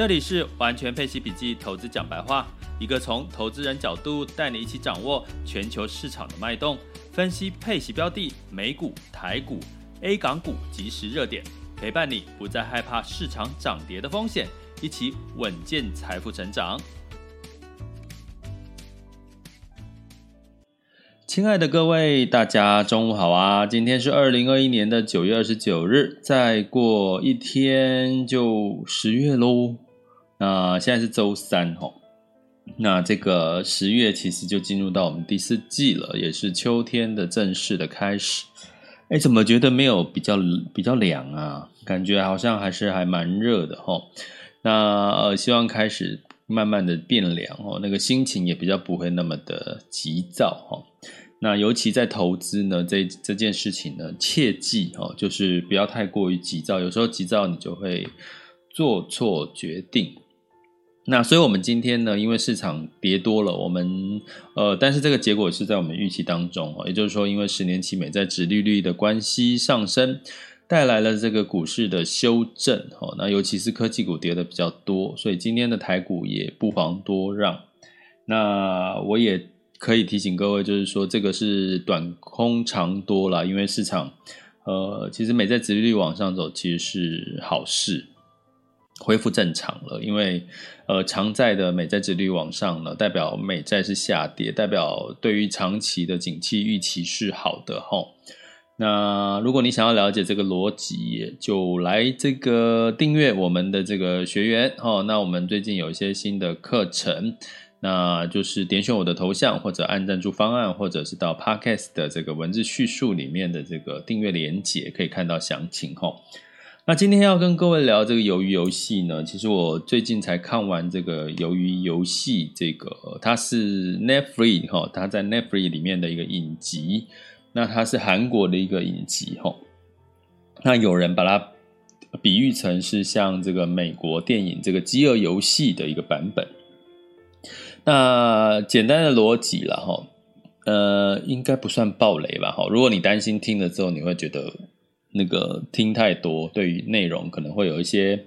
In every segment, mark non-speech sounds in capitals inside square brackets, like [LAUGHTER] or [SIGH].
这里是完全配息笔记投资讲白话，一个从投资人角度带你一起掌握全球市场的脉动，分析配息标的、美股、台股、A 港股即时热点，陪伴你不再害怕市场涨跌的风险，一起稳健财富成长。亲爱的各位，大家中午好啊！今天是二零二一年的九月二十九日，再过一天就十月喽。那现在是周三吼，那这个十月其实就进入到我们第四季了，也是秋天的正式的开始。哎，怎么觉得没有比较比较凉啊？感觉好像还是还蛮热的吼。那呃，希望开始慢慢的变凉哦，那个心情也比较不会那么的急躁哈。那尤其在投资呢，这这件事情呢，切记哦，就是不要太过于急躁。有时候急躁，你就会做错决定。那所以，我们今天呢，因为市场跌多了，我们呃，但是这个结果是在我们预期当中哦。也就是说，因为十年期美债殖利率的关系上升，带来了这个股市的修正哦。那尤其是科技股跌的比较多，所以今天的台股也不遑多让。那我也。可以提醒各位，就是说这个是短空长多啦，因为市场，呃，其实美债殖利率往上走其实是好事，恢复正常了。因为呃，长债的美债殖利率往上呢，代表美债是下跌，代表对于长期的景气预期是好的哈。那如果你想要了解这个逻辑，就来这个订阅我们的这个学员齁。那我们最近有一些新的课程。那就是点选我的头像，或者按赞助方案，或者是到 Podcast 的这个文字叙述里面的这个订阅连接，可以看到详情齁。那今天要跟各位聊这个鱿鱼游戏呢，其实我最近才看完这个鱿鱼游戏，这个它是 Netflix 齁，它在 Netflix 里面的一个影集，那它是韩国的一个影集齁。那有人把它比喻成是像这个美国电影这个饥饿游戏的一个版本。那简单的逻辑了哈，呃，应该不算暴雷吧哈。如果你担心听了之后你会觉得那个听太多，对于内容可能会有一些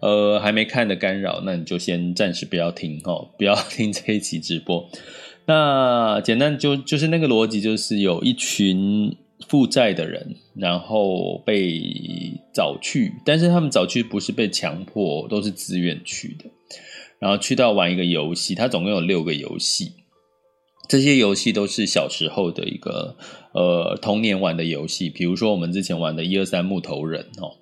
呃还没看的干扰，那你就先暂时不要听哈，不要 [LAUGHS] 听这一期直播。那简单就就是那个逻辑，就是有一群负债的人，然后被找去，但是他们找去不是被强迫，都是自愿去的。然后去到玩一个游戏，它总共有六个游戏，这些游戏都是小时候的一个呃童年玩的游戏，比如说我们之前玩的一二三木头人哦，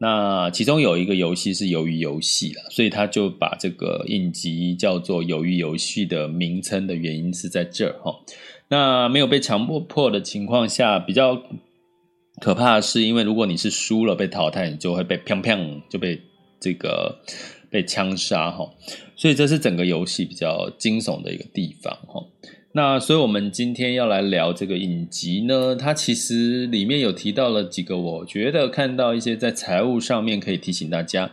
那其中有一个游戏是鱿鱼游戏了，所以他就把这个影集叫做鱿鱼游戏的名称的原因是在这儿哈。那没有被强迫迫的情况下，比较可怕的是，因为如果你是输了被淘汰，你就会被砰砰就被这个。被枪杀哈，所以这是整个游戏比较惊悚的一个地方哈。那所以我们今天要来聊这个影集呢，它其实里面有提到了几个，我觉得看到一些在财务上面可以提醒大家，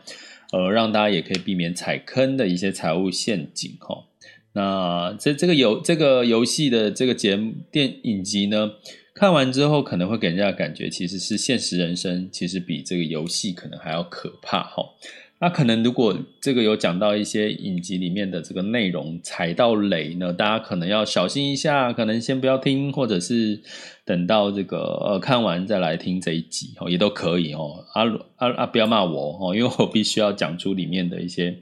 呃，让大家也可以避免踩坑的一些财务陷阱哈。那这这个游这个游戏的这个节目电影集呢，看完之后可能会给人家感觉其实是现实人生，其实比这个游戏可能还要可怕哈。那可能如果这个有讲到一些影集里面的这个内容踩到雷呢，大家可能要小心一下，可能先不要听，或者是等到这个呃看完再来听这一集哦，也都可以哦。啊啊啊！不要骂我哦，因为我必须要讲出里面的一些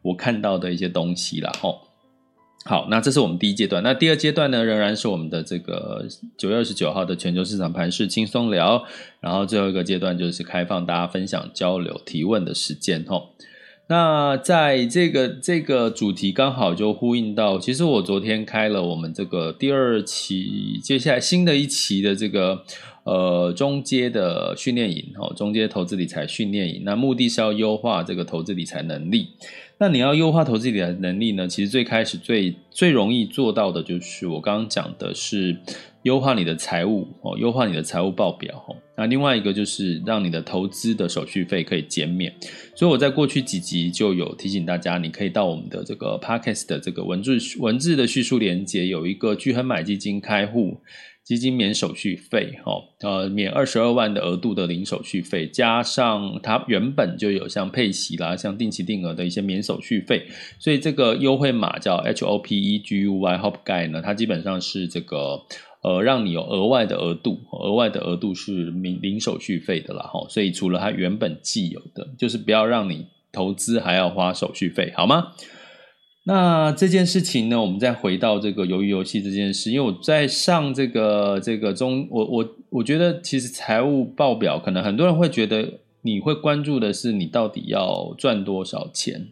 我看到的一些东西啦哦。好，那这是我们第一阶段。那第二阶段呢，仍然是我们的这个九月二十九号的全球市场盘势轻松聊。然后最后一个阶段就是开放大家分享、交流、提问的时间。吼，那在这个这个主题刚好就呼应到，其实我昨天开了我们这个第二期，接下来新的一期的这个呃中阶的训练营哦，中阶投资理财训练营。那目的是要优化这个投资理财能力。那你要优化投资理财能力呢？其实最开始最最容易做到的就是我刚刚讲的是优化你的财务哦，优化你的财务报表哦。那另外一个就是让你的投资的手续费可以减免。所以我在过去几集就有提醒大家，你可以到我们的这个 Podcast 的这个文字文字的叙述连接，有一个巨亨买基金开户。基金免手续费，哈，呃，免二十二万的额度的零手续费，加上它原本就有像配息啦、像定期定额的一些免手续费，所以这个优惠码叫 H O P E G U Y HopGuy 呢，它基本上是这个呃，让你有额外的额度，额外的额度是免零手续费的啦，哈，所以除了它原本既有的，就是不要让你投资还要花手续费，好吗？那这件事情呢，我们再回到这个鱿鱼游戏这件事，因为我在上这个这个中，我我我觉得其实财务报表可能很多人会觉得你会关注的是你到底要赚多少钱，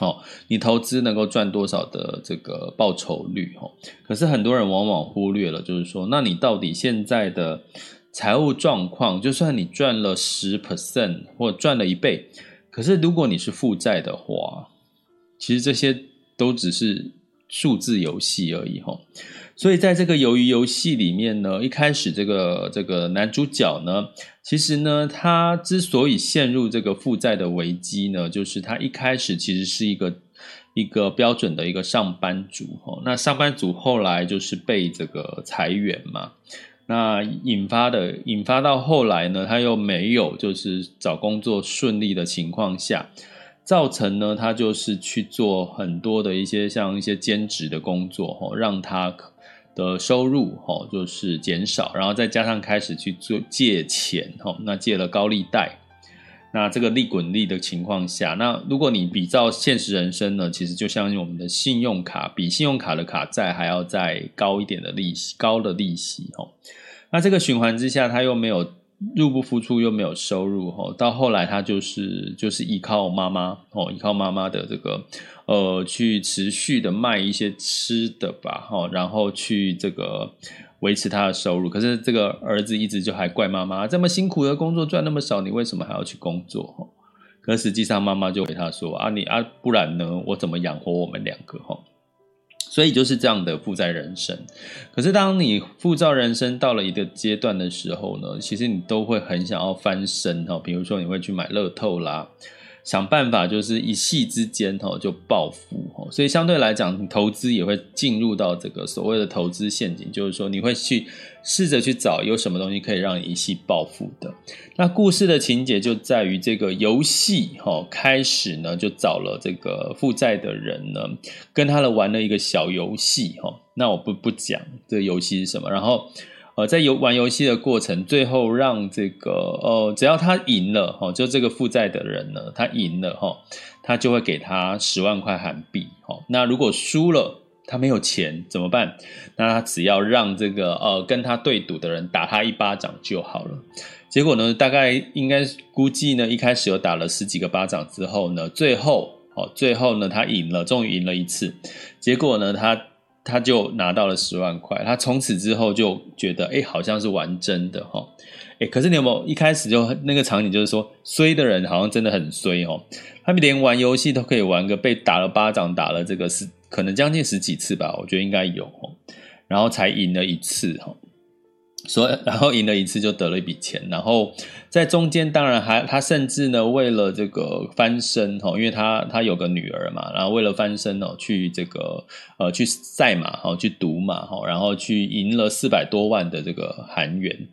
哦，你投资能够赚多少的这个报酬率，哦，可是很多人往往忽略了，就是说，那你到底现在的财务状况，就算你赚了十 percent 或赚了一倍，可是如果你是负债的话。其实这些都只是数字游戏而已哈，所以在这个鱿鱼游戏里面呢，一开始这个这个男主角呢，其实呢，他之所以陷入这个负债的危机呢，就是他一开始其实是一个一个标准的一个上班族哈，那上班族后来就是被这个裁员嘛，那引发的引发到后来呢，他又没有就是找工作顺利的情况下。造成呢，他就是去做很多的一些像一些兼职的工作，吼，让他的收入，吼，就是减少，然后再加上开始去做借钱，吼，那借了高利贷，那这个利滚利的情况下，那如果你比照现实人生呢，其实就像我们的信用卡，比信用卡的卡债还要再高一点的利息，高的利息，吼，那这个循环之下，他又没有。入不敷出又没有收入哈，到后来他就是就是依靠妈妈哦，依靠妈妈的这个呃，去持续的卖一些吃的吧哈，然后去这个维持他的收入。可是这个儿子一直就还怪妈妈，这么辛苦的工作赚那么少，你为什么还要去工作哈？可实际上妈妈就回他说啊，你啊不然呢，我怎么养活我们两个哈？所以就是这样的负债人生，可是当你负债人生到了一个阶段的时候呢，其实你都会很想要翻身哈，比如说你会去买乐透啦。想办法就是一夕之间哈就暴富哈，所以相对来讲，投资也会进入到这个所谓的投资陷阱，就是说你会去试着去找有什么东西可以让你一夕暴富的。那故事的情节就在于这个游戏哈开始呢，就找了这个负债的人呢，跟他的玩了一个小游戏哈。那我不不讲这个游戏是什么，然后。呃，在游玩游戏的过程，最后让这个呃，只要他赢了哈，就这个负债的人呢，他赢了哈，他就会给他十万块韩币哈。那如果输了，他没有钱怎么办？那他只要让这个呃跟他对赌的人打他一巴掌就好了。结果呢，大概应该估计呢，一开始有打了十几个巴掌之后呢，最后哦，最后呢，他赢了，终于赢了一次。结果呢，他。他就拿到了十万块，他从此之后就觉得，哎，好像是玩真的哈，哎，可是你有没有一开始就那个场景，就是说衰的人好像真的很衰哦，他们连玩游戏都可以玩个被打了巴掌，打了这个十，可能将近十几次吧，我觉得应该有哦，然后才赢了一次哈。所以，然后赢了一次就得了一笔钱，然后在中间当然还他甚至呢为了这个翻身哈，因为他他有个女儿嘛，然后为了翻身哦去这个呃去赛马哈，去赌马哈，然后去赢了四百多万的这个韩元。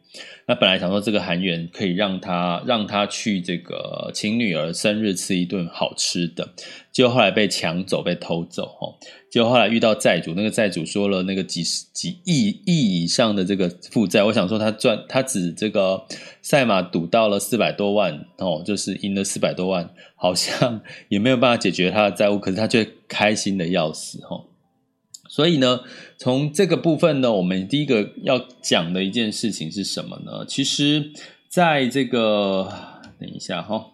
那本来想说这个韩元可以让他让他去这个请女儿生日吃一顿好吃的，结果后来被抢走被偷走哈，结果后来遇到债主，那个债主说了那个几十几亿亿以上的这个负债，我想说他赚他只这个赛马赌到了四百多万哦，就是赢了四百多万，好像 [LAUGHS] 也没有办法解决他的债务，可是他却开心的要死哦。所以呢，从这个部分呢，我们第一个要讲的一件事情是什么呢？其实，在这个等一下哈，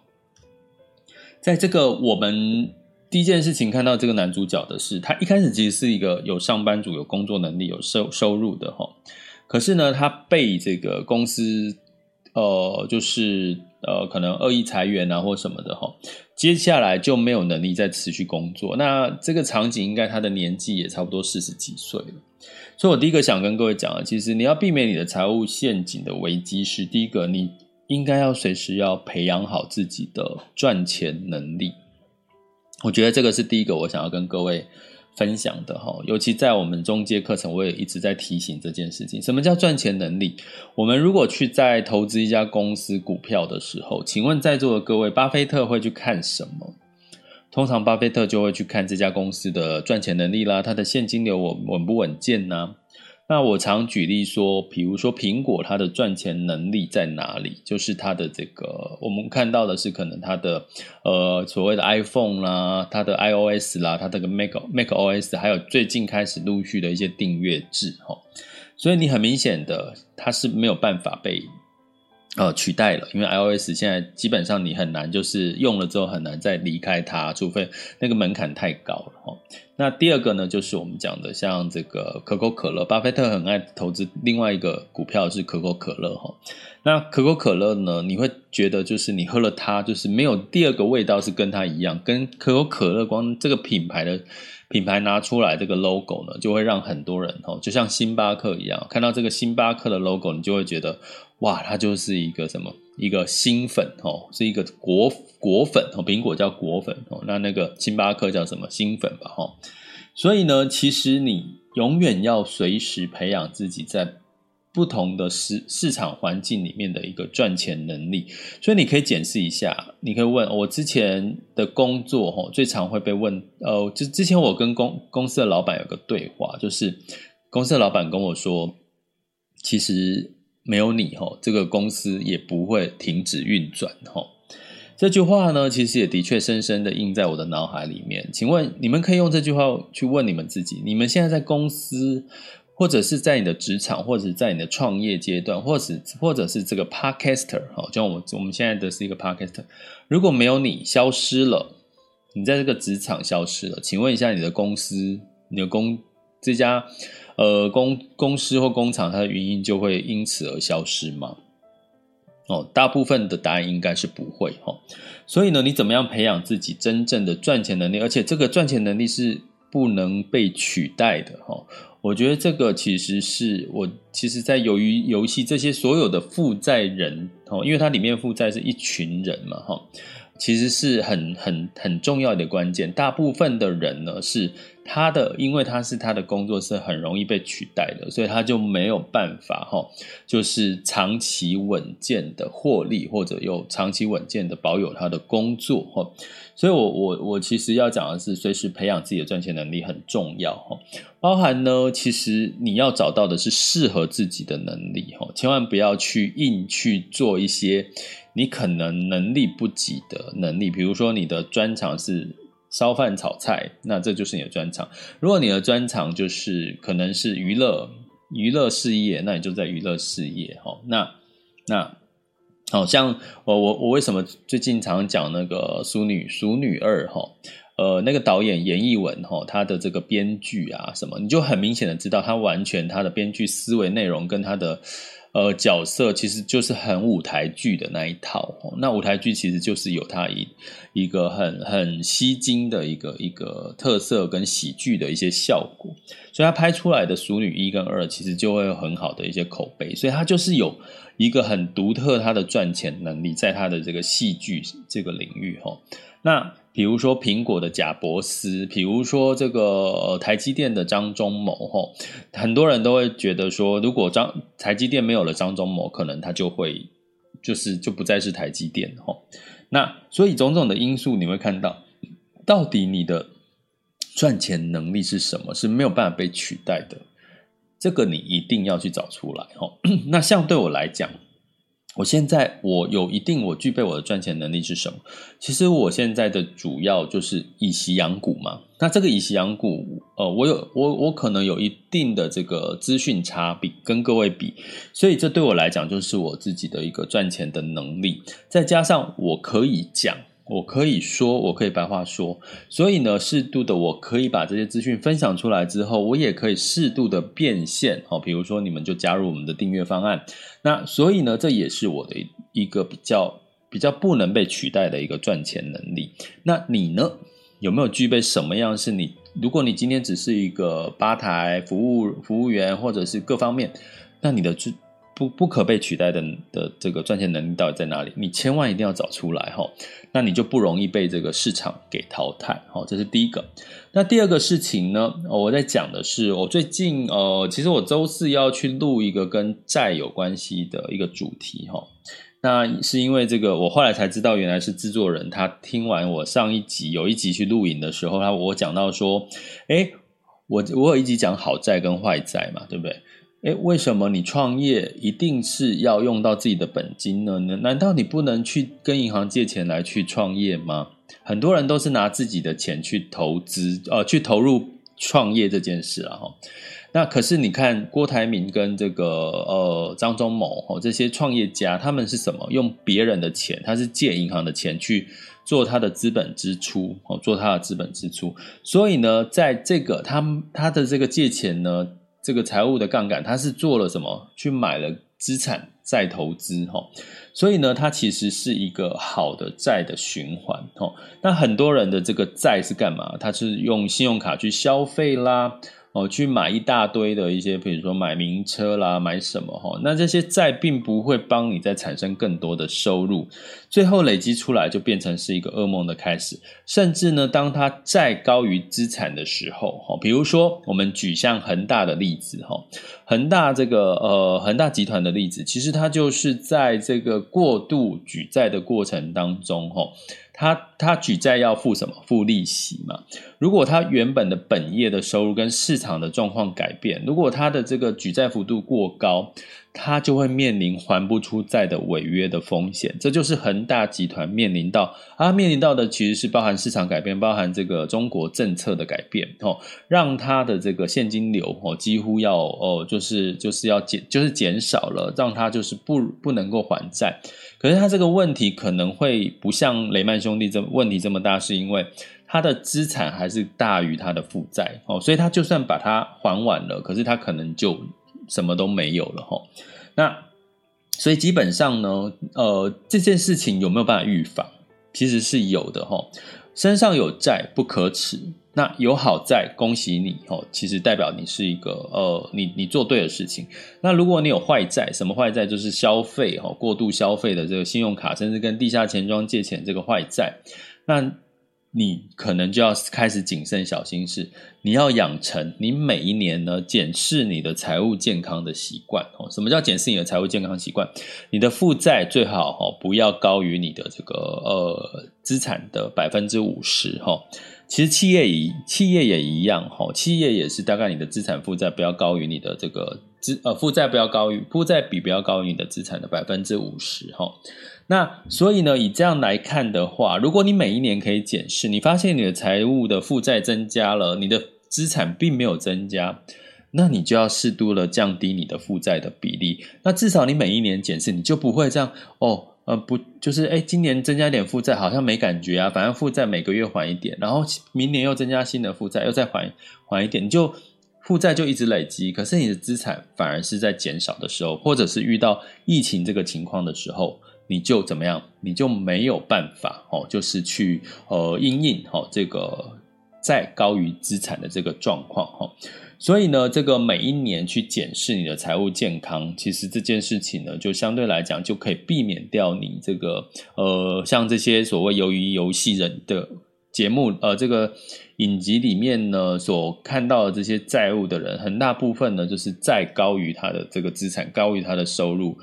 在这个我们第一件事情看到这个男主角的是，他一开始其实是一个有上班族、有工作能力、有收收入的哈。可是呢，他被这个公司呃，就是呃，可能恶意裁员啊或什么的哈，接下来就没有能力再持续工作。那这个场景应该他的年纪也差不多四十几岁了。所以我第一个想跟各位讲的，其实你要避免你的财务陷阱的危机是，第一个你应该要随时要培养好自己的赚钱能力。我觉得这个是第一个我想要跟各位分享的哈，尤其在我们中介课程，我也一直在提醒这件事情。什么叫赚钱能力？我们如果去在投资一家公司股票的时候，请问在座的各位，巴菲特会去看什么？通常巴菲特就会去看这家公司的赚钱能力啦，它的现金流稳稳不稳健呢？那我常举例说，比如说苹果，它的赚钱能力在哪里？就是它的这个，我们看到的是可能它的呃所谓的 iPhone 啦，它的 iOS 啦，它这个 Mac macOS，还有最近开始陆续的一些订阅制哈，所以你很明显的它是没有办法被。呃，取代了，因为 iOS 现在基本上你很难，就是用了之后很难再离开它，除非那个门槛太高了哈。那第二个呢，就是我们讲的像这个可口可乐，巴菲特很爱投资另外一个股票是可口可乐哈。那可口可乐呢，你会觉得就是你喝了它，就是没有第二个味道是跟它一样，跟可口可乐光这个品牌的。品牌拿出来这个 logo 呢，就会让很多人哦，就像星巴克一样，看到这个星巴克的 logo，你就会觉得哇，它就是一个什么？一个星粉哦，是一个果果粉哦，苹果叫果粉哦，那那个星巴克叫什么？星粉吧哈。所以呢，其实你永远要随时培养自己在。不同的市市场环境里面的一个赚钱能力，所以你可以检视一下。你可以问我之前的工作，哈，最常会被问，呃，就之前我跟公公司的老板有个对话，就是公司的老板跟我说，其实没有你，哈，这个公司也不会停止运转，哈。这句话呢，其实也的确深深的印在我的脑海里面。请问你们可以用这句话去问你们自己，你们现在在公司，或者是在你的职场，或者是在你的创业阶段，或者或者是这个 podcaster，好，像我我们现在的是一个 podcaster，如果没有你消失了，你在这个职场消失了，请问一下你的公司，你的公这家呃公公司或工厂，它的原因就会因此而消失吗？哦，大部分的答案应该是不会哈。所以呢，你怎么样培养自己真正的赚钱能力？而且这个赚钱能力是不能被取代的哈。我觉得这个其实是我其实，在由于游戏这些所有的负债人哦，因为它里面负债是一群人嘛哈，其实是很很很重要的关键。大部分的人呢是。他的，因为他是他的工作是很容易被取代的，所以他就没有办法哈，就是长期稳健的获利，或者有长期稳健的保有他的工作哈。所以我我我其实要讲的是，随时培养自己的赚钱能力很重要哈。包含呢，其实你要找到的是适合自己的能力哈，千万不要去硬去做一些你可能能力不及的能力，比如说你的专长是。烧饭炒菜，那这就是你的专长。如果你的专长就是可能是娱乐娱乐事业，那你就在娱乐事业哈。那那好像我我我为什么最近常讲那个《淑女淑女二》哈？呃，那个导演严艺文哈，他的这个编剧啊什么，你就很明显的知道他完全他的编剧思维内容跟他的。呃，角色其实就是很舞台剧的那一套，那舞台剧其实就是有它一一个很很吸睛的一个一个特色跟喜剧的一些效果，所以他拍出来的《熟女一》跟二其实就会有很好的一些口碑，所以他就是有一个很独特他的赚钱能力，在他的这个戏剧这个领域哈，那。比如说苹果的贾伯斯，比如说这个台积电的张忠谋，吼，很多人都会觉得说，如果张台积电没有了张忠谋，可能他就会就是就不再是台积电，吼。那所以种种的因素，你会看到，到底你的赚钱能力是什么，是没有办法被取代的，这个你一定要去找出来，吼。那像对我来讲。我现在我有一定我具备我的赚钱能力是什么？其实我现在的主要就是以息养股嘛。那这个以息养股，呃，我有我我可能有一定的这个资讯差比跟各位比，所以这对我来讲就是我自己的一个赚钱的能力。再加上我可以讲，我可以说，我可以白话说，所以呢，适度的我可以把这些资讯分享出来之后，我也可以适度的变现哦。比如说，你们就加入我们的订阅方案，那所以呢，这也是我的一个比较比较不能被取代的一个赚钱能力。那你呢，有没有具备什么样是你？如果你今天只是一个吧台服务服务员，或者是各方面，那你的不不可被取代的的这个赚钱能力到底在哪里？你千万一定要找出来哈，那你就不容易被这个市场给淘汰。好，这是第一个。那第二个事情呢？我在讲的是，我最近呃，其实我周四要去录一个跟债有关系的一个主题哈。那是因为这个，我后来才知道，原来是制作人他听完我上一集有一集去录影的时候，他我讲到说，诶，我我有一集讲好债跟坏债嘛，对不对？诶，为什么你创业一定是要用到自己的本金呢？难道你不能去跟银行借钱来去创业吗？很多人都是拿自己的钱去投资，呃，去投入创业这件事啊，哈。那可是你看郭台铭跟这个呃张忠谋哦，这些创业家，他们是什么？用别人的钱，他是借银行的钱去做他的资本支出哦，做他的资本支出。所以呢，在这个他他的这个借钱呢。这个财务的杠杆，他是做了什么？去买了资产再投资，哈，所以呢，它其实是一个好的债的循环，哈。那很多人的这个债是干嘛？他是用信用卡去消费啦。哦，去买一大堆的一些，比如说买名车啦，买什么哈？那这些债并不会帮你再产生更多的收入，最后累积出来就变成是一个噩梦的开始。甚至呢，当它债高于资产的时候，哈，比如说我们举像恒大的例子哈，恒大这个呃恒大集团的例子，其实它就是在这个过度举债的过程当中哈。他他举债要付什么？付利息嘛。如果他原本的本业的收入跟市场的状况改变，如果他的这个举债幅度过高，他就会面临还不出债的违约的风险。这就是恒大集团面临到啊，面临到的其实是包含市场改变，包含这个中国政策的改变哦，让他的这个现金流哦几乎要哦就是就是要减就是减少了，让他就是不不能够还债。可是他这个问题可能会不像雷曼兄弟这问题这么大，是因为他的资产还是大于他的负债哦，所以他就算把它还完了，可是他可能就什么都没有了哈。那所以基本上呢，呃，这件事情有没有办法预防？其实是有的哈。身上有债不可耻。那有好债，恭喜你哦！其实代表你是一个呃，你你做对的事情。那如果你有坏债，什么坏债？就是消费哦，过度消费的这个信用卡，甚至跟地下钱庄借钱这个坏债，那你可能就要开始谨慎小心事。你要养成你每一年呢检视你的财务健康的习惯哦。什么叫检视你的财务健康习惯？你的负债最好哦不要高于你的这个呃资产的百分之五十哈。其实企业也企业也一样哈，企业也是大概你的资产负债不要高于你的这个资呃负债不要高于负债比不要高于你的资产的百分之五十哈。那所以呢，以这样来看的话，如果你每一年可以检视，你发现你的财务的负债增加了，你的资产并没有增加，那你就要适度的降低你的负债的比例。那至少你每一年检视，你就不会这样哦。呃，不，就是哎，今年增加点负债，好像没感觉啊。反正负债每个月还一点，然后明年又增加新的负债，又再还还一点，你就负债就一直累积。可是你的资产反而是在减少的时候，或者是遇到疫情这个情况的时候，你就怎么样？你就没有办法哦，就是去呃因应哦这个再高于资产的这个状况哈。所以呢，这个每一年去检视你的财务健康，其实这件事情呢，就相对来讲就可以避免掉你这个呃，像这些所谓由于游戏人的节目，呃，这个影集里面呢所看到的这些债务的人，很大部分呢就是再高于他的这个资产，高于他的收入，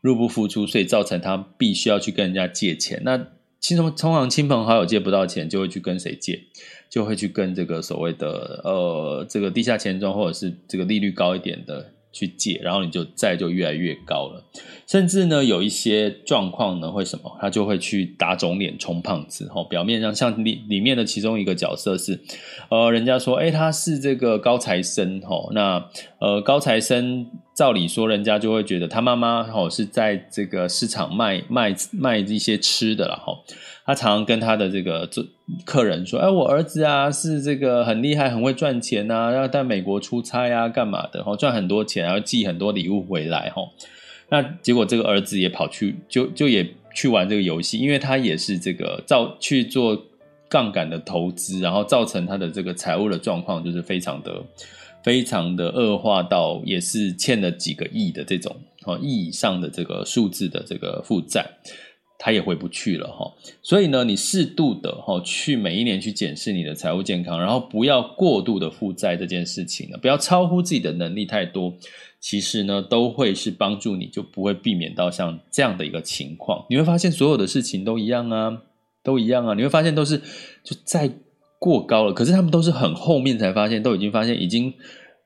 入不敷出，所以造成他必须要去跟人家借钱。那亲从通常亲朋好友借不到钱，就会去跟谁借？就会去跟这个所谓的呃这个地下钱庄或者是这个利率高一点的去借，然后你就债就越来越高了。甚至呢，有一些状况呢，会什么？他就会去打肿脸充胖子。哈，表面上像里里面的其中一个角色是，呃，人家说，哎，他是这个高材生。哈，那呃，高材生，照理说，人家就会觉得他妈妈哈是在这个市场卖卖卖一些吃的了。哈，他常常跟他的这个客人说，哎，我儿子啊是这个很厉害，很会赚钱啊，要在美国出差啊，干嘛的？然后，赚很多钱，然后寄很多礼物回来。哈。那结果，这个儿子也跑去，就就也去玩这个游戏，因为他也是这个造去做杠杆的投资，然后造成他的这个财务的状况就是非常的、非常的恶化到，也是欠了几个亿的这种哦亿以上的这个数字的这个负债，他也回不去了哈。所以呢，你适度的哈去每一年去检视你的财务健康，然后不要过度的负债这件事情呢，不要超乎自己的能力太多。其实呢，都会是帮助你，就不会避免到像这样的一个情况。你会发现所有的事情都一样啊，都一样啊。你会发现都是就再过高了，可是他们都是很后面才发现，都已经发现已经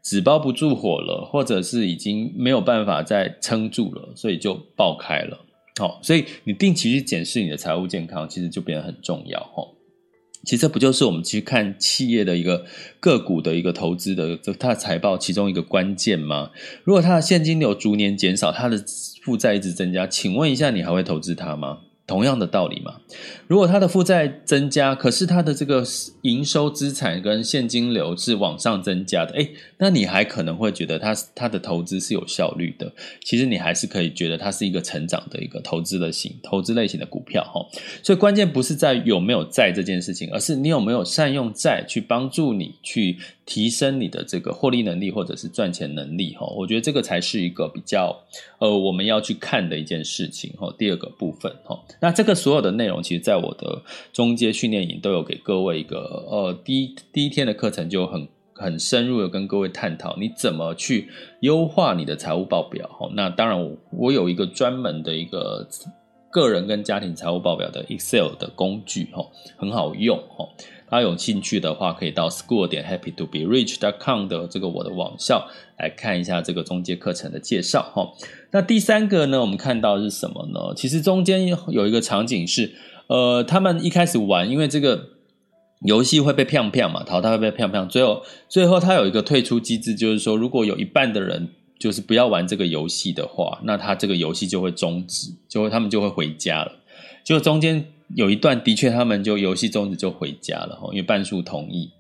纸包不住火了，或者是已经没有办法再撑住了，所以就爆开了。好，所以你定期去检视你的财务健康，其实就变得很重要哦。其实这不就是我们去看企业的一个个股的一个投资的它的财报其中一个关键吗？如果它的现金流逐年减少，它的负债一直增加，请问一下，你还会投资它吗？同样的道理嘛，如果他的负债增加，可是他的这个营收资产跟现金流是往上增加的，诶，那你还可能会觉得他他的投资是有效率的。其实你还是可以觉得它是一个成长的一个投资的型投资类型的股票哈。所以关键不是在有没有债这件事情，而是你有没有善用债去帮助你去。提升你的这个获利能力或者是赚钱能力哈，我觉得这个才是一个比较呃我们要去看的一件事情哈。第二个部分哈，那这个所有的内容，其实在我的中阶训练营都有给各位一个呃第一第一天的课程就很很深入的跟各位探讨你怎么去优化你的财务报表哈。那当然我我有一个专门的一个个人跟家庭财务报表的 Excel 的工具哈，很好用哈。大家有兴趣的话，可以到 school 点 happy to be rich dot com 的这个我的网校来看一下这个中介课程的介绍哈。那第三个呢，我们看到是什么呢？其实中间有一个场景是，呃，他们一开始玩，因为这个游戏会被骗骗嘛，淘汰会被骗骗，最后最后他有一个退出机制，就是说如果有一半的人就是不要玩这个游戏的话，那他这个游戏就会终止，就会他们就会回家了，就中间。有一段的确，他们就游戏终止就回家了哈，因为半数同意。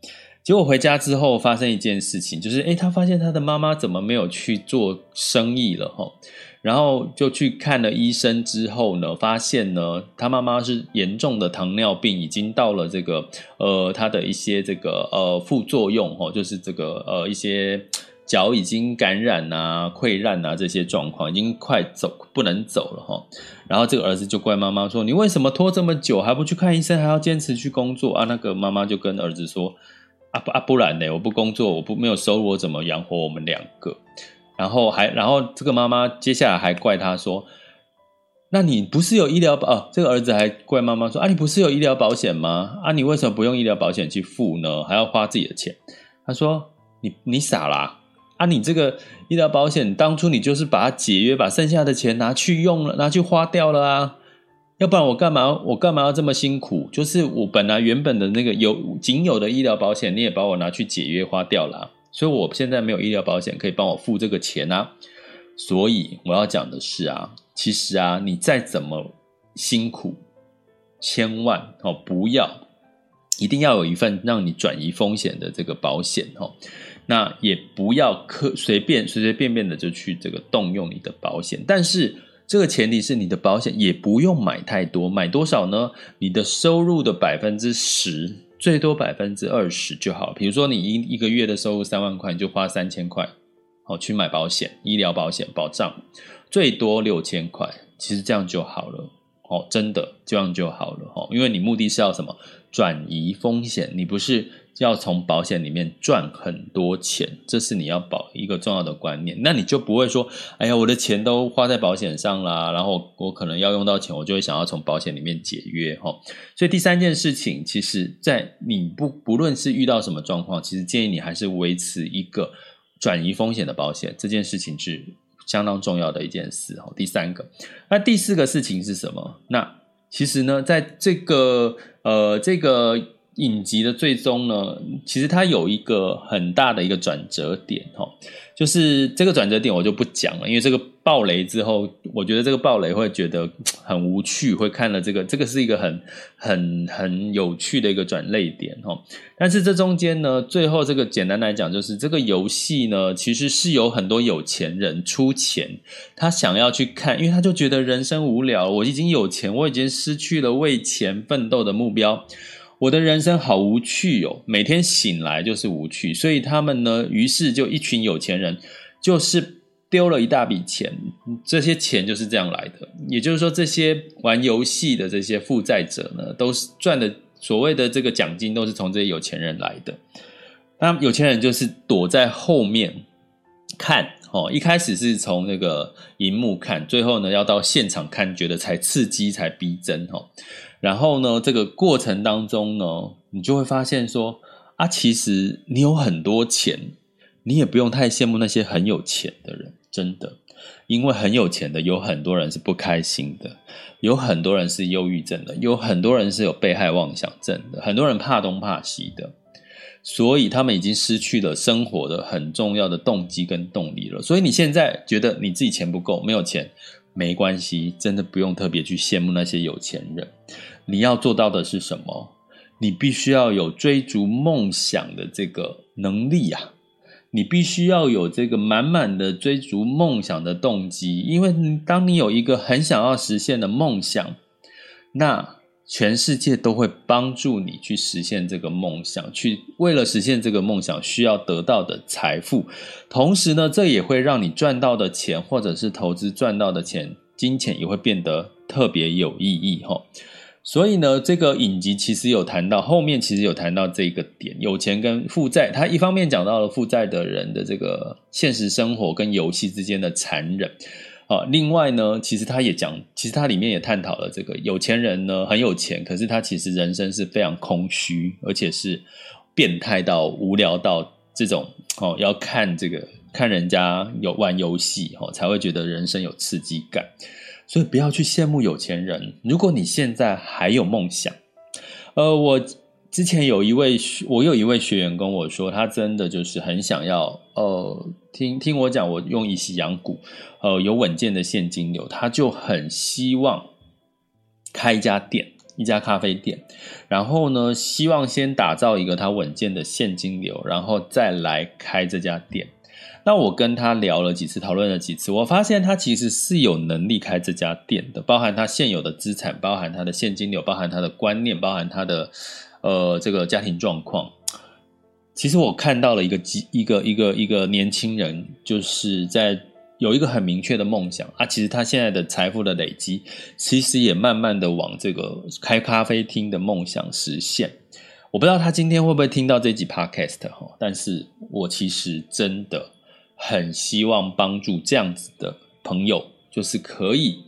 结果回家之后发生一件事情，就是诶，他发现他的妈妈怎么没有去做生意了哈，然后就去看了医生之后呢，发现呢，他妈妈是严重的糖尿病，已经到了这个呃，他的一些这个呃副作用哈，就是这个呃一些。脚已经感染啊、溃烂啊这些状况，已经快走不能走了哈。然后这个儿子就怪妈妈说：“你为什么拖这么久还不去看医生，还要坚持去工作啊？”那个妈妈就跟儿子说：“啊不啊不然呢？我不工作，我不没有收入，我怎么养活我们两个？”然后还然后这个妈妈接下来还怪他说：“那你不是有医疗保？哦，这个儿子还怪妈妈说：啊，你不是有医疗保险吗？啊，你为什么不用医疗保险去付呢？还要花自己的钱？”他说：“你你傻啦！”，那你这个医疗保险当初你就是把它解约，把剩下的钱拿去用了，拿去花掉了啊！要不然我干嘛？我干嘛要这么辛苦？就是我本来原本的那个有仅有的医疗保险，你也把我拿去解约花掉了，所以我现在没有医疗保险可以帮我付这个钱啊！所以我要讲的是啊，其实啊，你再怎么辛苦，千万哦不要，一定要有一份让你转移风险的这个保险哦。那也不要可随便随随便便的就去这个动用你的保险，但是这个前提是你的保险也不用买太多，买多少呢？你的收入的百分之十，最多百分之二十就好。比如说你一一个月的收入三万块，你就花三千块，好去买保险，医疗保险保障，最多六千块，其实这样就好了。哦，真的这样就好了哈，因为你目的是要什么？转移风险，你不是。要从保险里面赚很多钱，这是你要保一个重要的观念。那你就不会说，哎呀，我的钱都花在保险上啦，然后我可能要用到钱，我就会想要从保险里面解约哈。所以第三件事情，其实，在你不不论是遇到什么状况，其实建议你还是维持一个转移风险的保险，这件事情是相当重要的一件事。哈，第三个，那第四个事情是什么？那其实呢，在这个呃这个影集的最终呢，其实它有一个很大的一个转折点，哈。就是这个转折点我就不讲了，因为这个暴雷之后，我觉得这个暴雷会觉得很无趣，会看了这个，这个是一个很很很有趣的一个转泪点哈。但是这中间呢，最后这个简单来讲，就是这个游戏呢，其实是有很多有钱人出钱，他想要去看，因为他就觉得人生无聊，我已经有钱，我已经失去了为钱奋斗的目标。我的人生好无趣哦，每天醒来就是无趣，所以他们呢，于是就一群有钱人，就是丢了一大笔钱，这些钱就是这样来的。也就是说，这些玩游戏的这些负债者呢，都是赚的所谓的这个奖金，都是从这些有钱人来的。那有钱人就是躲在后面看哦，一开始是从那个荧幕看，最后呢要到现场看，觉得才刺激，才逼真哦。然后呢，这个过程当中呢，你就会发现说啊，其实你有很多钱，你也不用太羡慕那些很有钱的人，真的，因为很有钱的有很多人是不开心的，有很多人是忧郁症的，有很多人是有被害妄想症的，很多人怕东怕西的，所以他们已经失去了生活的很重要的动机跟动力了。所以你现在觉得你自己钱不够，没有钱，没关系，真的不用特别去羡慕那些有钱人。你要做到的是什么？你必须要有追逐梦想的这个能力啊！你必须要有这个满满的追逐梦想的动机，因为当你有一个很想要实现的梦想，那全世界都会帮助你去实现这个梦想，去为了实现这个梦想需要得到的财富，同时呢，这也会让你赚到的钱或者是投资赚到的钱，金钱也会变得特别有意义哈。所以呢，这个影集其实有谈到后面，其实有谈到这个点，有钱跟负债。他一方面讲到了负债的人的这个现实生活跟游戏之间的残忍，啊，另外呢，其实他也讲，其实他里面也探讨了这个有钱人呢很有钱，可是他其实人生是非常空虚，而且是变态到无聊到这种哦，要看这个看人家有玩游戏哦，才会觉得人生有刺激感。所以不要去羡慕有钱人。如果你现在还有梦想，呃，我之前有一位，我有一位学员跟我说，他真的就是很想要，呃，听听我讲，我用以息养股，呃，有稳健的现金流，他就很希望开一家店，一家咖啡店，然后呢，希望先打造一个他稳健的现金流，然后再来开这家店。那我跟他聊了几次，讨论了几次，我发现他其实是有能力开这家店的，包含他现有的资产，包含他的现金流，包含他的观念，包含他的呃这个家庭状况。其实我看到了一个一个一个一个年轻人，就是在有一个很明确的梦想啊。其实他现在的财富的累积，其实也慢慢的往这个开咖啡厅的梦想实现。我不知道他今天会不会听到这集 podcast 哈，但是我其实真的。很希望帮助这样子的朋友，就是可以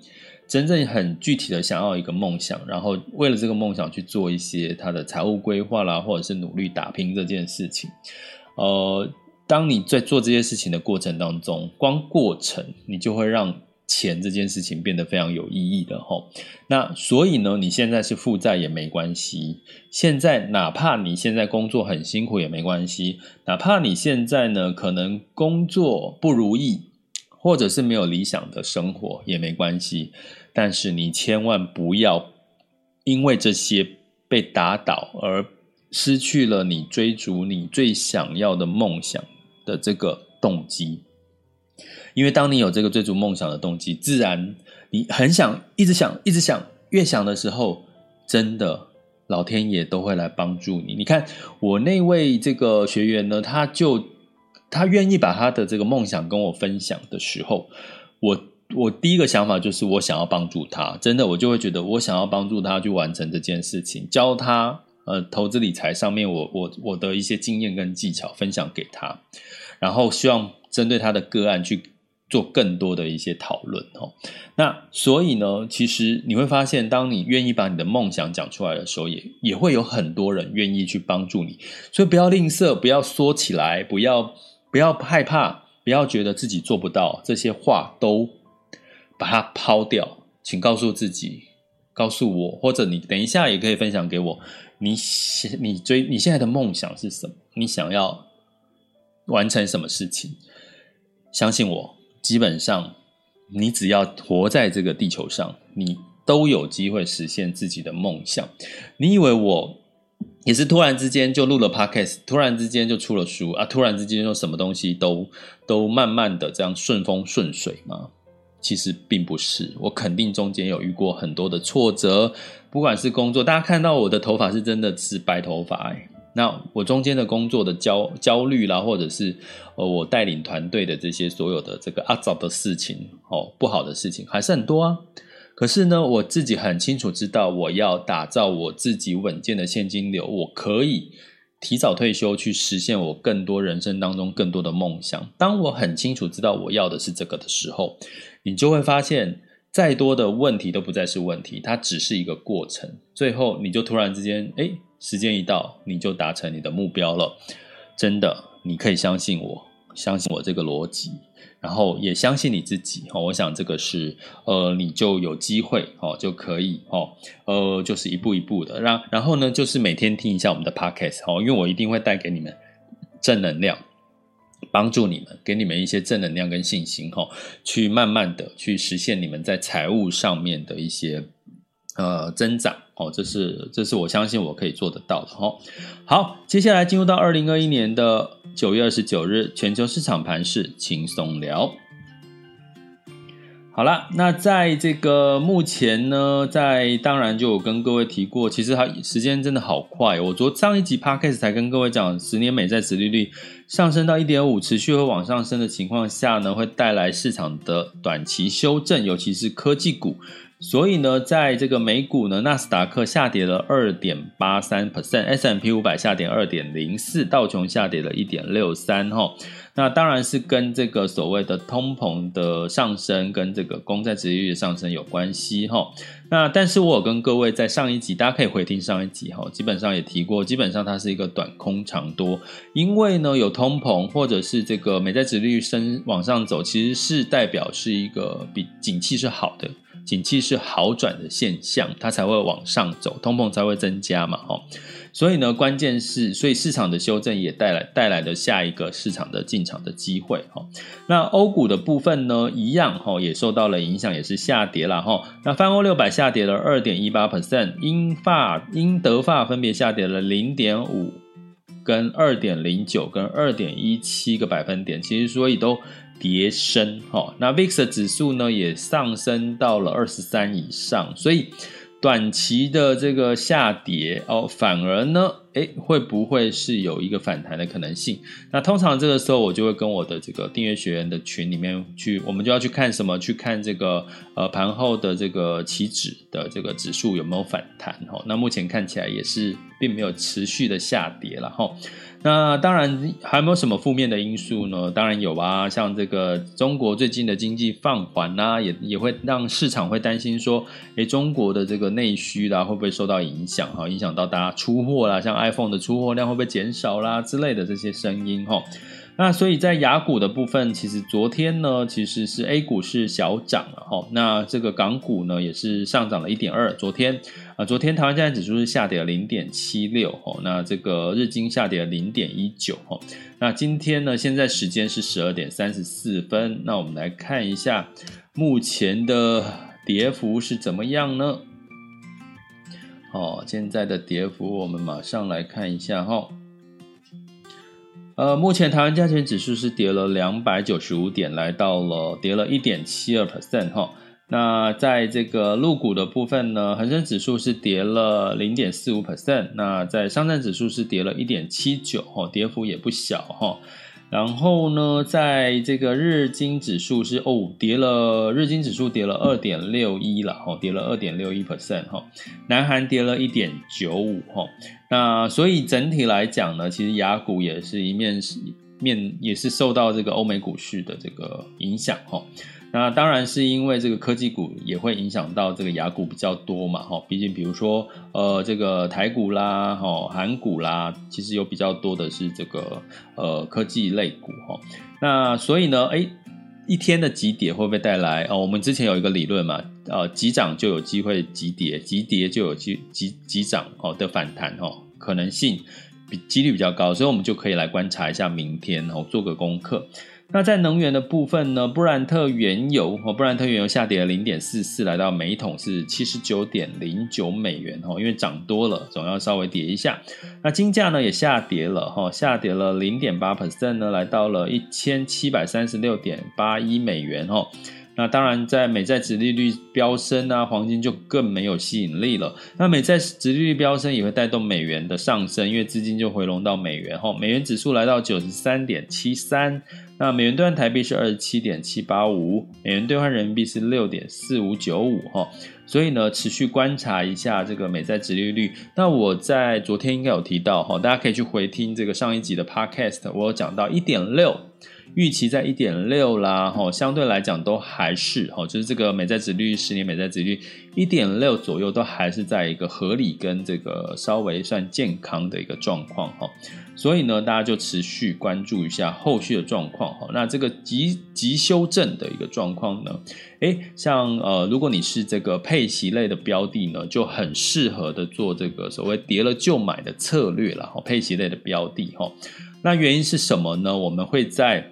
真正很具体的想要一个梦想，然后为了这个梦想去做一些他的财务规划啦，或者是努力打拼这件事情。呃，当你在做这些事情的过程当中，光过程你就会让。钱这件事情变得非常有意义的吼，那所以呢，你现在是负债也没关系。现在哪怕你现在工作很辛苦也没关系，哪怕你现在呢可能工作不如意，或者是没有理想的生活也没关系。但是你千万不要因为这些被打倒而失去了你追逐你最想要的梦想的这个动机。因为当你有这个追逐梦想的动机，自然你很想一直想一直想，越想的时候，真的老天爷都会来帮助你。你看我那位这个学员呢，他就他愿意把他的这个梦想跟我分享的时候，我我第一个想法就是我想要帮助他，真的我就会觉得我想要帮助他去完成这件事情，教他呃投资理财上面我我我的一些经验跟技巧分享给他，然后希望针对他的个案去。做更多的一些讨论哦，那所以呢，其实你会发现，当你愿意把你的梦想讲出来的时候，也也会有很多人愿意去帮助你。所以不要吝啬，不要缩起来，不要不要害怕，不要觉得自己做不到，这些话都把它抛掉，请告诉自己，告诉我，或者你等一下也可以分享给我，你现你追你现在的梦想是什么？你想要完成什么事情？相信我，基本上你只要活在这个地球上，你都有机会实现自己的梦想。你以为我？也是突然之间就录了 podcast，突然之间就出了书啊，突然之间就什么东西都都慢慢的这样顺风顺水吗？其实并不是，我肯定中间有遇过很多的挫折，不管是工作，大家看到我的头发是真的是白头发欸，那我中间的工作的焦焦虑啦，或者是呃我带领团队的这些所有的这个阿早的事情哦，不好的事情还是很多啊。可是呢，我自己很清楚知道，我要打造我自己稳健的现金流，我可以提早退休去实现我更多人生当中更多的梦想。当我很清楚知道我要的是这个的时候，你就会发现，再多的问题都不再是问题，它只是一个过程。最后，你就突然之间，诶，时间一到，你就达成你的目标了。真的，你可以相信我，相信我这个逻辑。然后也相信你自己哦，我想这个是，呃，你就有机会，哦，就可以，哦，呃，就是一步一步的然，然后呢，就是每天听一下我们的 podcast，哦，因为我一定会带给你们正能量，帮助你们，给你们一些正能量跟信心，哈，去慢慢的去实现你们在财务上面的一些。呃，增长哦，这是这是我相信我可以做得到的哦。好，接下来进入到二零二一年的九月二十九日，全球市场盘势轻松聊。好啦，那在这个目前呢，在当然就有跟各位提过，其实它时间真的好快。我昨上一集 podcast 才跟各位讲，十年美债殖利率上升到一点五，持续会往上升的情况下呢，会带来市场的短期修正，尤其是科技股。所以呢，在这个美股呢，纳斯达克下跌了二点八三 percent，S M P 五百下跌二点零四，道琼下跌了一点六三哈。那当然是跟这个所谓的通膨的上升，跟这个公债殖利率的上升有关系哈。那但是我有跟各位在上一集，大家可以回听上一集哈，基本上也提过，基本上它是一个短空长多，因为呢有通膨或者是这个美债殖利率升往上走，其实是代表是一个比景气是好的。景气是好转的现象，它才会往上走，通膨才会增加嘛，吼。所以呢，关键是，所以市场的修正也带来带来了下一个市场的进场的机会，哈。那欧股的部分呢，一样，哈，也受到了影响，也是下跌了，哈。那泛欧六百下跌了二点一八 percent，英法、英德法分别下跌了零点五跟二点零九跟二点一七个百分点，其实所以都。跌升，哈，那 VIX 的指数呢也上升到了二十三以上，所以短期的这个下跌哦，反而呢，诶，会不会是有一个反弹的可能性？那通常这个时候，我就会跟我的这个订阅学员的群里面去，我们就要去看什么？去看这个呃盘后的这个期指的这个指数有没有反弹？哈，那目前看起来也是并没有持续的下跌了，哈。那当然还有没有什么负面的因素呢？当然有啊，像这个中国最近的经济放缓呐，也也会让市场会担心说，诶，中国的这个内需啦会不会受到影响？哈，影响到大家出货啦，像 iPhone 的出货量会不会减少啦之类的这些声音哈。那所以在雅股的部分，其实昨天呢，其实是 A 股是小涨了哈。那这个港股呢，也是上涨了一点二。昨天啊，昨天台湾加权指数是下跌了零点七六哈。那这个日经下跌了零点一九哈。那今天呢，现在时间是十二点三十四分。那我们来看一下目前的跌幅是怎么样呢？哦，现在的跌幅我们马上来看一下哈。呃，目前台湾加权指数是跌了两百九十五点，来到了跌了一点七二 percent 哈。那在这个陆股的部分呢，恒生指数是跌了零点四五 percent，那在上证指数是跌了一点七九哈，跌幅也不小哈。然后呢，在这个日经指数是哦跌了，日经指数跌了二点六一了哈，跌了二点六一 percent 哈。南韩跌了一点九五哈。那所以整体来讲呢，其实雅股也是一面是面也是受到这个欧美股市的这个影响哈。那当然是因为这个科技股也会影响到这个雅股比较多嘛，哈，毕竟比如说呃这个台股啦，哈，韩股啦，其实有比较多的是这个呃科技类股哈。那所以呢，哎，一天的急跌会不会带来哦？我们之前有一个理论嘛，呃，急涨就有机会急跌，急跌就有机急急涨哦的反弹哦，可能性比几率比较高，所以我们就可以来观察一下明天哦，做个功课。那在能源的部分呢？布兰特原油哦，布兰特原油下跌了零点四四，来到每桶是七十九点零九美元哦，因为涨多了，总要稍微跌一下。那金价呢也下跌了哈，下跌了零点八 percent 呢，来到了一千七百三十六点八一美元哦。那当然，在美债殖利率飙升啊，黄金就更没有吸引力了。那美债殖利率飙升也会带动美元的上升，因为资金就回笼到美元哈。美元指数来到九十三点七三，那美元兑换台币是二十七点七八五，美元兑换人民币是六点四五九五哈。所以呢，持续观察一下这个美债殖利率。那我在昨天应该有提到哈，大家可以去回听这个上一集的 Podcast，我有讲到一点六。预期在一点六啦，哈，相对来讲都还是哈，就是这个美债殖率十年美债殖率一点六左右，都还是在一个合理跟这个稍微算健康的一个状况哈。所以呢，大家就持续关注一下后续的状况哈。那这个急急修正的一个状况呢，诶，像呃，如果你是这个配息类的标的呢，就很适合的做这个所谓跌了就买的策略了哈。配息类的标的哈，那原因是什么呢？我们会在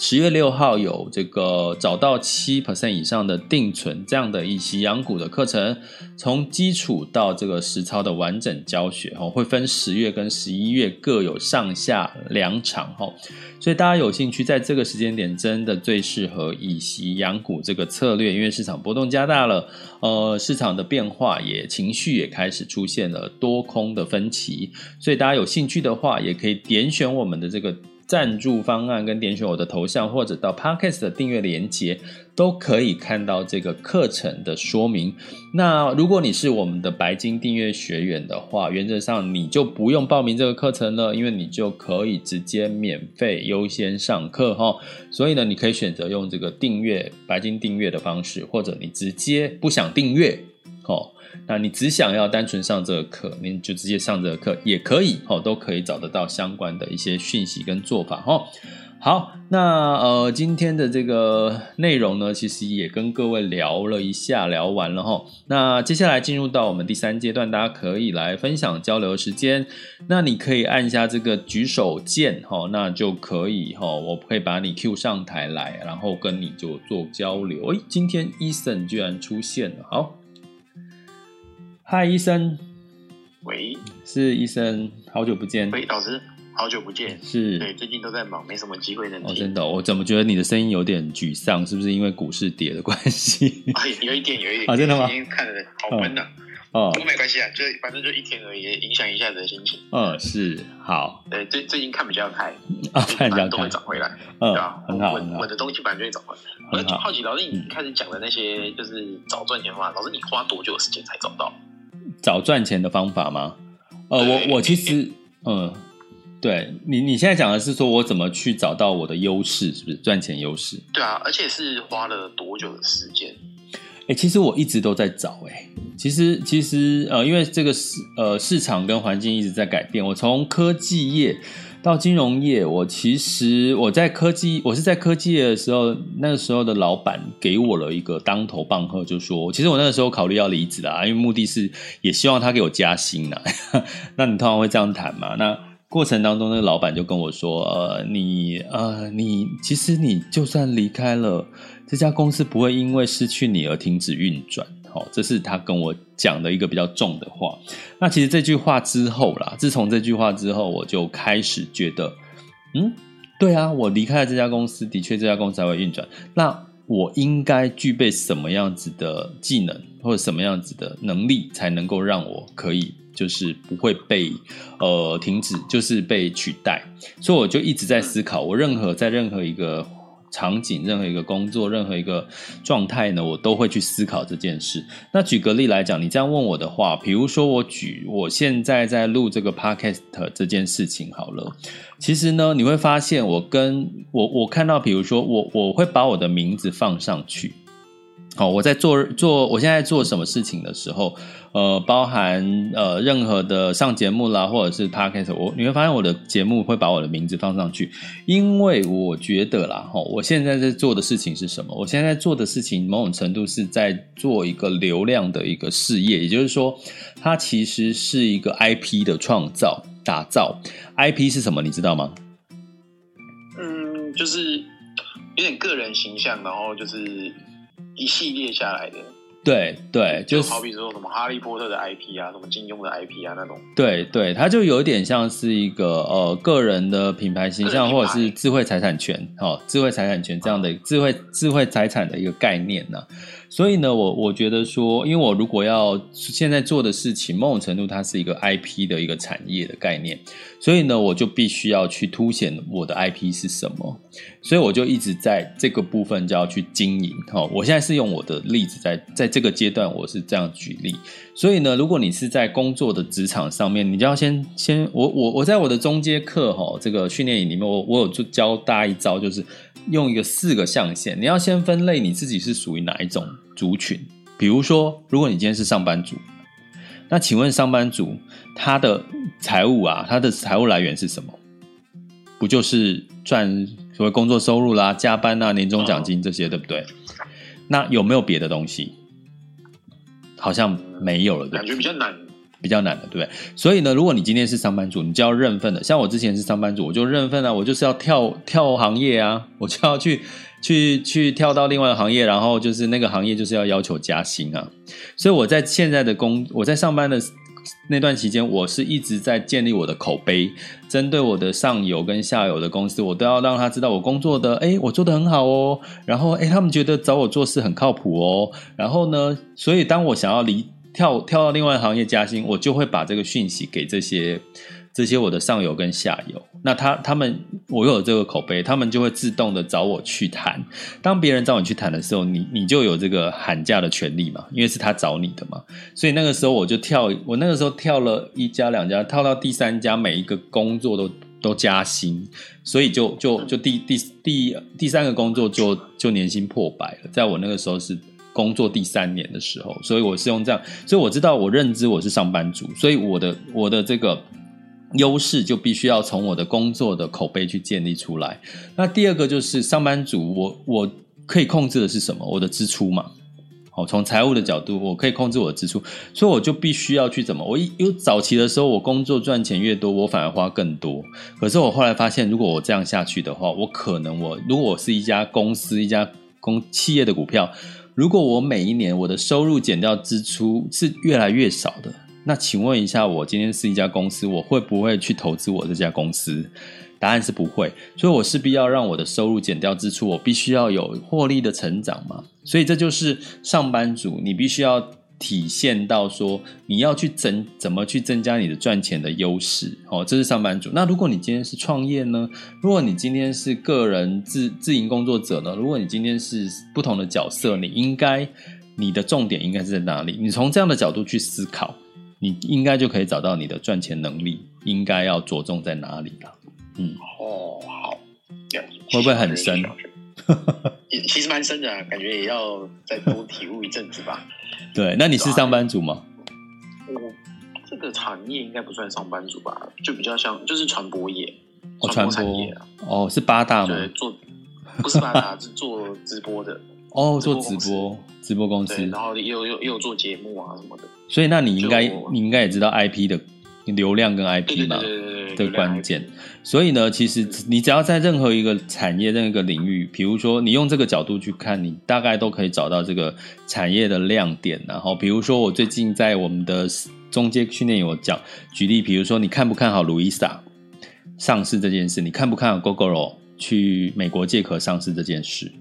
十月六号有这个找到七 percent 以上的定存这样的以息养股的课程，从基础到这个实操的完整教学哈，会分十月跟十一月各有上下两场哈，所以大家有兴趣在这个时间点真的最适合以息养股这个策略，因为市场波动加大了，呃，市场的变化也情绪也开始出现了多空的分歧，所以大家有兴趣的话，也可以点选我们的这个。赞助方案跟点选我的头像，或者到 Podcast 的订阅连接，都可以看到这个课程的说明。那如果你是我们的白金订阅学员的话，原则上你就不用报名这个课程了，因为你就可以直接免费优先上课哈。所以呢，你可以选择用这个订阅白金订阅的方式，或者你直接不想订阅哦。那你只想要单纯上这个课，你就直接上这个课也可以，哦，都可以找得到相关的一些讯息跟做法，哈。好，那呃，今天的这个内容呢，其实也跟各位聊了一下，聊完了哈。那接下来进入到我们第三阶段，大家可以来分享交流时间。那你可以按一下这个举手键，哈，那就可以哈，我可以把你 Q 上台来，然后跟你就做交流。诶，今天 Eason 居然出现了，好。嗨，医生。喂，是医生，好久不见。喂，老师，好久不见。是，对，最近都在忙，没什么机会能听。哦，真的，我怎么觉得你的声音有点沮丧？是不是因为股市跌的关系？啊，[LAUGHS] 有一点，有一点。啊，真的吗？今天看的好闷呐。哦，不过没关系啊，就反正就一天而已，影响一下子的心情。嗯，是，好。对，最最近看比较开，啊，看比较开，都会涨回来，嗯，对吧？很好，稳的东西反正就会涨回来。我就好奇，老师，你开始讲的那些就是早赚钱的话，老师你花多久的时间才找到？找赚钱的方法吗？呃，我我其实，嗯，对你你现在讲的是说我怎么去找到我的优势，是不是赚钱优势？对啊，而且是花了多久的时间？哎、欸，其实我一直都在找、欸，哎，其实其实呃，因为这个市呃市场跟环境一直在改变，我从科技业。到金融业，我其实我在科技，我是在科技业的时候，那个时候的老板给我了一个当头棒喝，就说，其实我那个时候考虑要离职啊，因为目的是也希望他给我加薪呐。[LAUGHS] 那你通常会这样谈嘛？那过程当中，那个老板就跟我说，呃，你呃，你其实你就算离开了这家公司，不会因为失去你而停止运转。好，这是他跟我讲的一个比较重的话。那其实这句话之后啦，自从这句话之后，我就开始觉得，嗯，对啊，我离开了这家公司，的确这家公司才会运转。那我应该具备什么样子的技能，或者什么样子的能力，才能够让我可以就是不会被呃停止，就是被取代？所以我就一直在思考，我任何在任何一个场景、任何一个工作、任何一个状态呢，我都会去思考这件事。那举个例来讲，你这样问我的话，比如说我举我现在在录这个 podcast 这件事情好了，其实呢，你会发现我跟我我看到，比如说我我会把我的名字放上去。好，我在做做，我现在做什么事情的时候，呃，包含呃任何的上节目啦，或者是 podcast，我你会发现我的节目会把我的名字放上去，因为我觉得啦，哈，我现在在做的事情是什么？我现在在做的事情，某种程度是在做一个流量的一个事业，也就是说，它其实是一个 IP 的创造、打造。IP 是什么？你知道吗？嗯，就是有点个人形象，然后就是。一系列下来的，对对，就好比说什么哈利波特的 IP 啊，什么金庸的 IP 啊那种，对对，它就有点像是一个呃个人的品牌形象，或者是智慧财产权，哦，智慧财产权这样的智慧智慧财产的一个概念呢、啊。所以呢，我我觉得说，因为我如果要现在做的事情，某种程度它是一个 IP 的一个产业的概念，所以呢，我就必须要去凸显我的 IP 是什么，所以我就一直在这个部分就要去经营。哈，我现在是用我的例子在在这个阶段，我是这样举例。所以呢，如果你是在工作的职场上面，你就要先先我我我在我的中阶课哈这个训练营里面，我我有就教大家一招，就是。用一个四个象限，你要先分类你自己是属于哪一种族群。比如说，如果你今天是上班族，那请问上班族他的财务啊，他的财务来源是什么？不就是赚所谓工作收入啦、加班啊、年终奖金这些，对不对？那有没有别的东西？好像没有了，感觉比较难。比较难的，对不对？所以呢，如果你今天是上班族，你就要认份的。像我之前是上班族，我就认份啊，我就是要跳跳行业啊，我就要去去去跳到另外的行业，然后就是那个行业就是要要求加薪啊。所以我在现在的工，我在上班的那段期间，我是一直在建立我的口碑，针对我的上游跟下游的公司，我都要让他知道我工作的，诶，我做得很好哦。然后，诶，他们觉得找我做事很靠谱哦。然后呢，所以当我想要离。跳跳到另外一行业加薪，我就会把这个讯息给这些这些我的上游跟下游。那他他们我有这个口碑，他们就会自动的找我去谈。当别人找你去谈的时候，你你就有这个喊价的权利嘛，因为是他找你的嘛。所以那个时候我就跳，我那个时候跳了一家两家，跳到第三家，每一个工作都都加薪，所以就就就第第第第三个工作就就年薪破百了。在我那个时候是。工作第三年的时候，所以我是用这样，所以我知道我认知我是上班族，所以我的我的这个优势就必须要从我的工作的口碑去建立出来。那第二个就是上班族，我我可以控制的是什么？我的支出嘛。好，从财务的角度，我可以控制我的支出，所以我就必须要去怎么？我有早期的时候，我工作赚钱越多，我反而花更多。可是我后来发现，如果我这样下去的话，我可能我如果我是一家公司一家公企业的股票。如果我每一年我的收入减掉支出是越来越少的，那请问一下，我今天是一家公司，我会不会去投资我这家公司？答案是不会，所以我势必要让我的收入减掉支出，我必须要有获利的成长嘛。所以这就是上班族，你必须要。体现到说，你要去增怎么去增加你的赚钱的优势，哦，这是上班族。那如果你今天是创业呢？如果你今天是个人自自营工作者呢？如果你今天是不同的角色，你应该你的重点应该是在哪里？你从这样的角度去思考，你应该就可以找到你的赚钱能力应该要着重在哪里了。嗯，哦，好，会不会很深？[LAUGHS] 其实蛮深的啊，感觉也要再多体悟一阵子吧。[LAUGHS] 对，那你是上班族吗？我这个产业应该不算上班族吧，就比较像就是传播业，哦，传播产业啊。哦，是八大吗？对，做不是八大，[LAUGHS] 是做直播的。哦，做直播，直播公司，然后也有有也有做节目啊什么的。所以，那你应该你应该也知道 IP 的流量跟 IP 嘛？的关键，所以呢，其实你只要在任何一个产业、任何一个领域，比如说你用这个角度去看，你大概都可以找到这个产业的亮点。然后，比如说我最近在我们的中间训练有讲举例，比如说你看不看好 Louisa 上市这件事？你看不看好 Gogoro 去美国借壳上市这件事？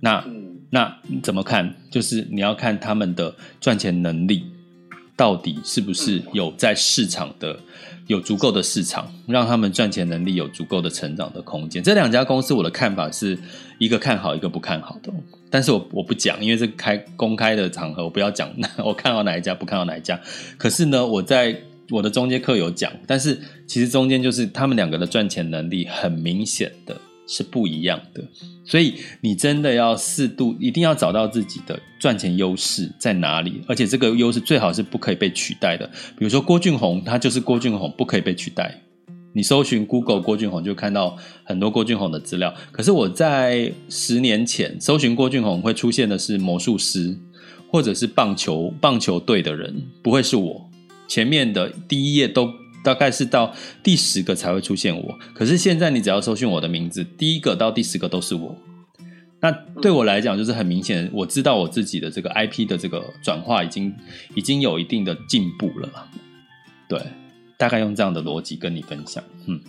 那那怎么看？就是你要看他们的赚钱能力。到底是不是有在市场的有足够的市场，让他们赚钱能力有足够的成长的空间。这两家公司，我的看法是一个看好，一个不看好的。但是我我不讲，因为这开公开的场合，我不要讲。[LAUGHS] 我看好哪一家，不看好哪一家。可是呢，我在我的中间课有讲，但是其实中间就是他们两个的赚钱能力很明显的是不一样的。所以你真的要适度，一定要找到自己的赚钱优势在哪里，而且这个优势最好是不可以被取代的。比如说郭俊宏，他就是郭俊宏，不可以被取代。你搜寻 Google 郭俊宏，就看到很多郭俊宏的资料。可是我在十年前搜寻郭俊宏，会出现的是魔术师，或者是棒球棒球队的人，不会是我。前面的第一页都大概是到第十个才会出现我。可是现在你只要搜寻我的名字，第一个到第十个都是我。那对我来讲，就是很明显，我知道我自己的这个 IP 的这个转化已经已经有一定的进步了。对。大概用这样的逻辑跟你分享，嗯，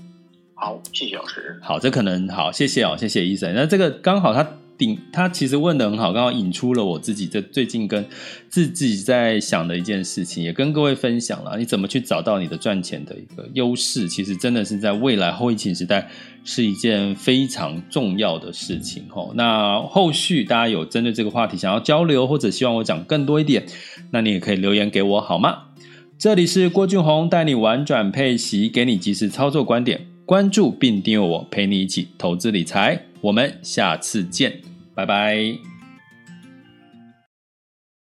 好，谢谢老师。好，这可能好，谢谢哦，谢谢医生。那这个刚好他他其实问得很好，刚好引出了我自己这最近跟自己在想的一件事情，也跟各位分享了。你怎么去找到你的赚钱的一个优势？其实真的是在未来后疫情时代是一件非常重要的事情哦。那后续大家有针对这个话题想要交流，或者希望我讲更多一点，那你也可以留言给我好吗？这里是郭俊宏带你玩转配息，给你及时操作观点。关注并订阅我，陪你一起投资理财。我们下次见，拜拜。